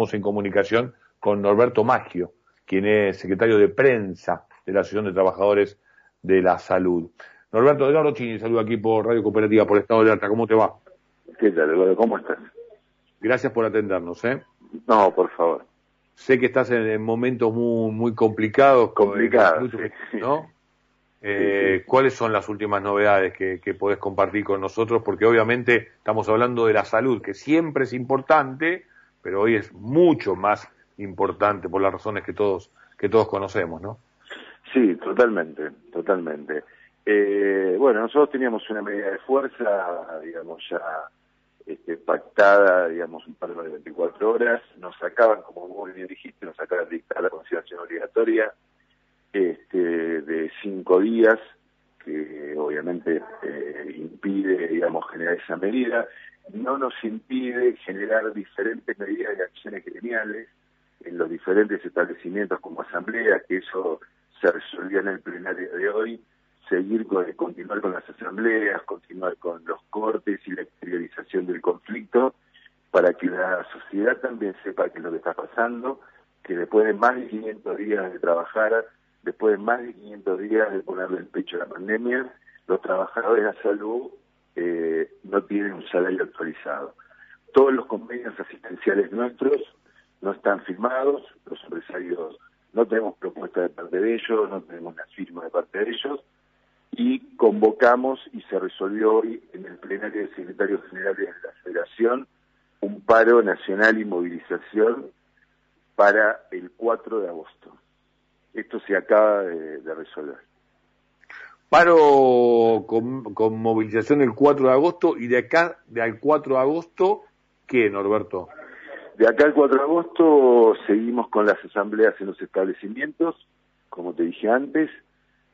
Estamos en comunicación con Norberto Maggio, quien es secretario de prensa de la Asociación de Trabajadores de la Salud. Norberto, Edgardo Chini, saludo aquí por Radio Cooperativa, por Estado de Alta. ¿Cómo te va? ¿Qué tal, Eduardo? ¿Cómo estás? Gracias por atendernos, ¿eh? No, por favor. Sé que estás en, momentos muy, muy complicados. Complicados, ¿no? Eh, ¿Cuáles son las últimas novedades que, que podés compartir con nosotros? Porque obviamente estamos hablando de la salud, que siempre es importante, pero hoy es mucho más importante por las razones que todos que todos conocemos, ¿no? Sí, totalmente, totalmente. Eh, bueno, nosotros teníamos una medida de fuerza, digamos, ya este, pactada, digamos, un par de 24 horas. Nos sacaban, como muy bien dijiste, nos sacaban la conciliación obligatoria este, de cinco días, que obviamente eh, impide, digamos, generar esa medida. No nos impide generar diferentes medidas de acciones gremiales en los diferentes establecimientos como asambleas, que eso se resolvió en el plenario de hoy, seguir con, continuar con las asambleas, continuar con los cortes y la exteriorización del conflicto, para que la sociedad también sepa qué es lo que está pasando, que después de más de 500 días de trabajar, después de más de 500 días de ponerle el pecho a la pandemia, los trabajadores de la salud eh, no tienen un salario actualizado. Todos los convenios asistenciales nuestros no están firmados, los empresarios no tenemos propuesta de parte de ellos, no tenemos una firma de parte de ellos, y convocamos y se resolvió hoy en el plenario de secretarios generales de la Federación un paro nacional y movilización para el 4 de agosto. Esto se acaba de, resolver. Paro con, con, movilización el 4 de agosto y de acá, de al 4 de agosto, ¿qué, Norberto? De acá al 4 de agosto seguimos con las asambleas en los establecimientos, como te dije antes,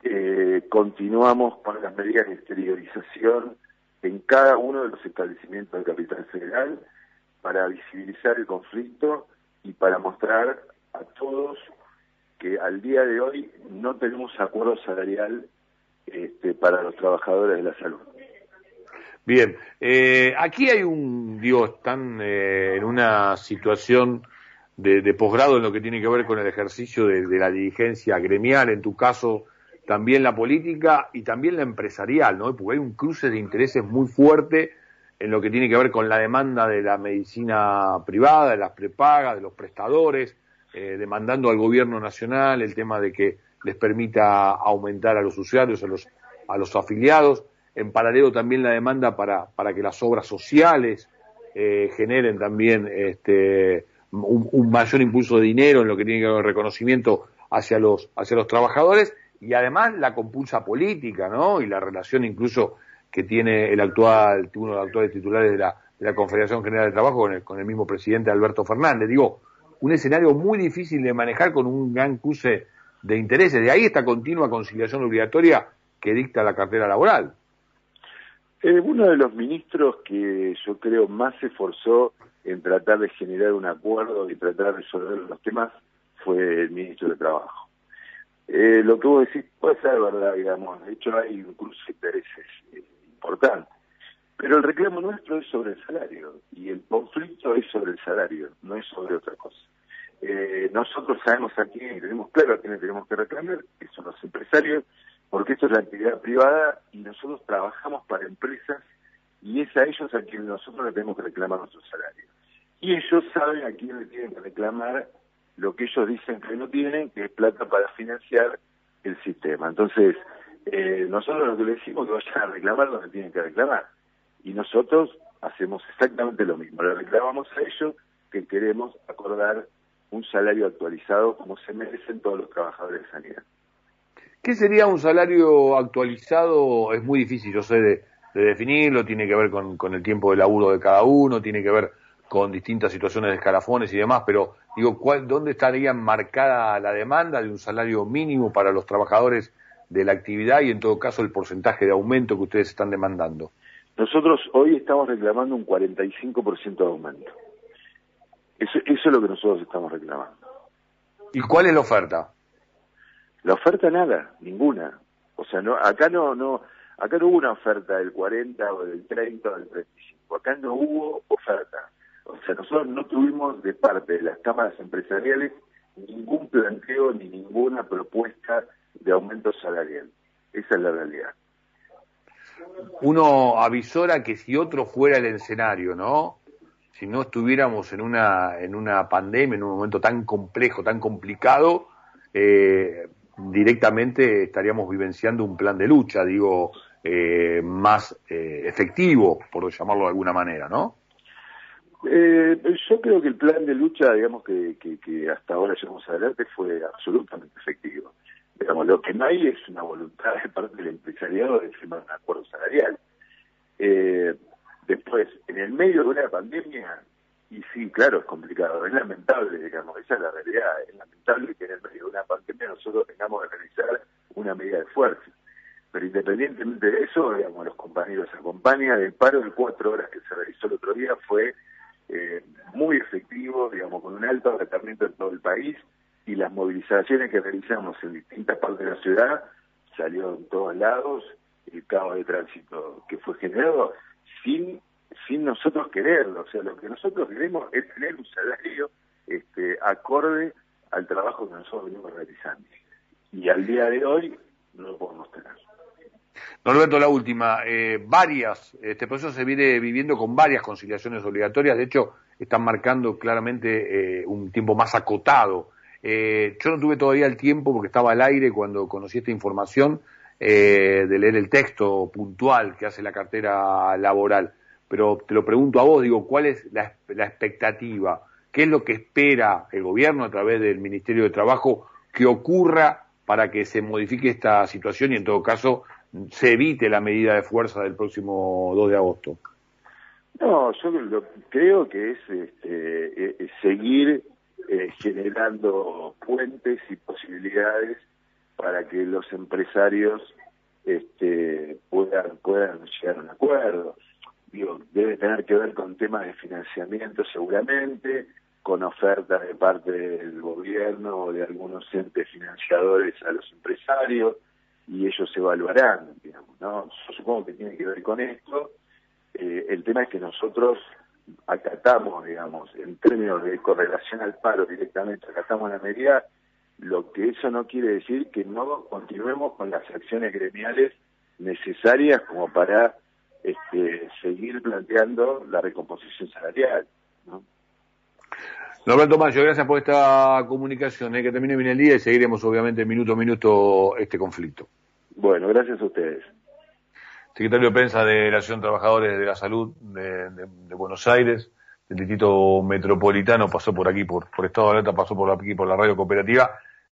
eh, continuamos con las medidas de exteriorización en cada uno de los establecimientos del Capital Federal para visibilizar el conflicto y para mostrar a todos que al día de hoy no tenemos acuerdo salarial este, para los trabajadores de la salud. Bien, eh, aquí hay un, digo, están eh, en una situación de, posgrado en lo que tiene que ver con el ejercicio de, la dirigencia gremial, en tu caso también la política y también la empresarial, ¿no? Porque hay un cruce de intereses muy fuerte en lo que tiene que ver con la demanda de la medicina privada, de las prepagas, de los prestadores, eh, demandando al gobierno nacional el tema de que les permita aumentar a los usuarios, a los, a los afiliados en paralelo también la demanda para, para que las obras sociales eh, generen también este, un, mayor impulso de dinero en lo que tiene que ver con el reconocimiento hacia los, hacia los trabajadores y además la compulsa política, ¿no? Y la relación incluso que tiene el actual, uno de los actuales titulares de la, de la Confederación General de Trabajo con el, con el mismo presidente Alberto Fernández. Digo, un escenario muy difícil de manejar con un gran cruce de intereses. De ahí esta continua conciliación obligatoria que dicta la cartera laboral. Eh, uno de los ministros que yo creo más se esforzó en tratar de generar un acuerdo y tratar de resolver los temas fue el ministro de Trabajo. Eh, lo que vos decís puede ser verdad, digamos, de hecho hay un cruce de intereses eh, importante, pero el reclamo nuestro es sobre el salario y el conflicto es sobre el salario, no es sobre otra cosa. Eh, nosotros sabemos aquí, tenemos claro a quiénes tenemos que reclamar, que son los empresarios, porque esto es la actividad privada y nosotros trabajamos para empresas y es a ellos a quienes nosotros le tenemos que reclamar nuestro salario. Y ellos saben a quién le tienen que reclamar lo que ellos dicen que no tienen, que es plata para financiar el sistema. Entonces, eh, nosotros lo que le decimos que vayan a reclamar donde tienen que reclamar. Y nosotros hacemos exactamente lo mismo. Le reclamamos a ellos que queremos acordar un salario actualizado como se merecen todos los trabajadores de sanidad. ¿Qué sería un salario actualizado? Es muy difícil, yo sé, de, definirlo, tiene que ver con, el tiempo de laburo de cada uno, tiene que ver con distintas situaciones de escalafones y demás, pero digo, ¿cuál, ¿dónde estaría marcada la demanda de un salario mínimo para los trabajadores de la actividad y en todo caso el porcentaje de aumento que ustedes están demandando? Nosotros hoy estamos reclamando un 45% de aumento. Eso, eso es lo que nosotros estamos reclamando. ¿Y cuál es la oferta? La oferta nada, ninguna. O sea, no, acá no, no, acá no hubo una oferta del 40 o del 30 o del 35. Acá no hubo oferta. O sea, nosotros no tuvimos de parte de las cámaras empresariales ningún planteo ni ninguna propuesta de aumento salarial. Esa es la realidad. Uno avisora que si otro fuera el escenario, ¿no? Si no estuviéramos en una, en una pandemia, en un momento tan complejo, tan complicado, eh, directamente estaríamos vivenciando un plan de lucha, digo, eh, más eh, efectivo, por llamarlo de alguna manera, ¿no? Eh, yo creo que el plan de lucha, digamos, que, que, hasta ahora llevamos adelante fue absolutamente efectivo. Digamos, lo que no hay es una voluntad de parte del empresariado de firmar un acuerdo salarial. Eh, después, en el medio de una pandemia, y sí, claro, es complicado, es lamentable, digamos, esa es la realidad, es lamentable que en el medio de una pandemia nosotros tengamos que realizar una medida de fuerza. Pero independientemente de eso, digamos, los compañeros acompañan, el paro de cuatro horas que se realizó el otro día fue eh, muy efectivo, digamos, con un alto tratamiento en todo el país y las movilizaciones que realizamos en distintas partes de la ciudad salió en todos lados el caos de tránsito que fue generado sin sin nosotros quererlo, o sea, lo que nosotros queremos es tener un salario este, acorde al trabajo que nosotros venimos realizando. Y al día de hoy no lo podemos tener. Norberto, la última. Eh, varias, este proceso se viene viviendo con varias conciliaciones obligatorias. De hecho, están marcando claramente eh, un tiempo más acotado. Eh, yo no tuve todavía el tiempo porque estaba al aire cuando conocí esta información de leer el texto puntual que hace la cartera laboral. Pero te lo pregunto a vos, digo, ¿cuál es la, la expectativa? ¿Qué es lo que espera el gobierno a través del Ministerio de Trabajo que ocurra para que se modifique esta situación y en todo caso se evite la medida de fuerza del próximo 2 de agosto? No, yo lo, creo que es este, eh, seguir eh, generando puentes y posibilidades para que los empresarios este, puedan, puedan llegar a un acuerdo. Digo, debe tener que ver con temas de financiamiento seguramente, con ofertas de parte del gobierno o de algunos entes financiadores a los empresarios, y ellos evaluarán, digamos, ¿no? Yo supongo que tiene que ver con esto. Eh, el tema es que nosotros acatamos, digamos, en términos de correlación al paro directamente, acatamos la medida, lo que eso no quiere decir que no continuemos con las acciones gremiales necesarias como para este, seguir planteando la recomposición salarial. ¿no? Norberto Mayo, gracias por esta comunicación. ¿eh? Que termine bien el día y seguiremos, obviamente, minuto a minuto este conflicto. Bueno, gracias a ustedes. Secretario de Prensa de la Asociación Trabajadores de la Salud de, Buenos Aires, del Distrito Metropolitano, pasó por aquí, por, por Estado de Alerta, pasó por aquí, por la radio cooperativa.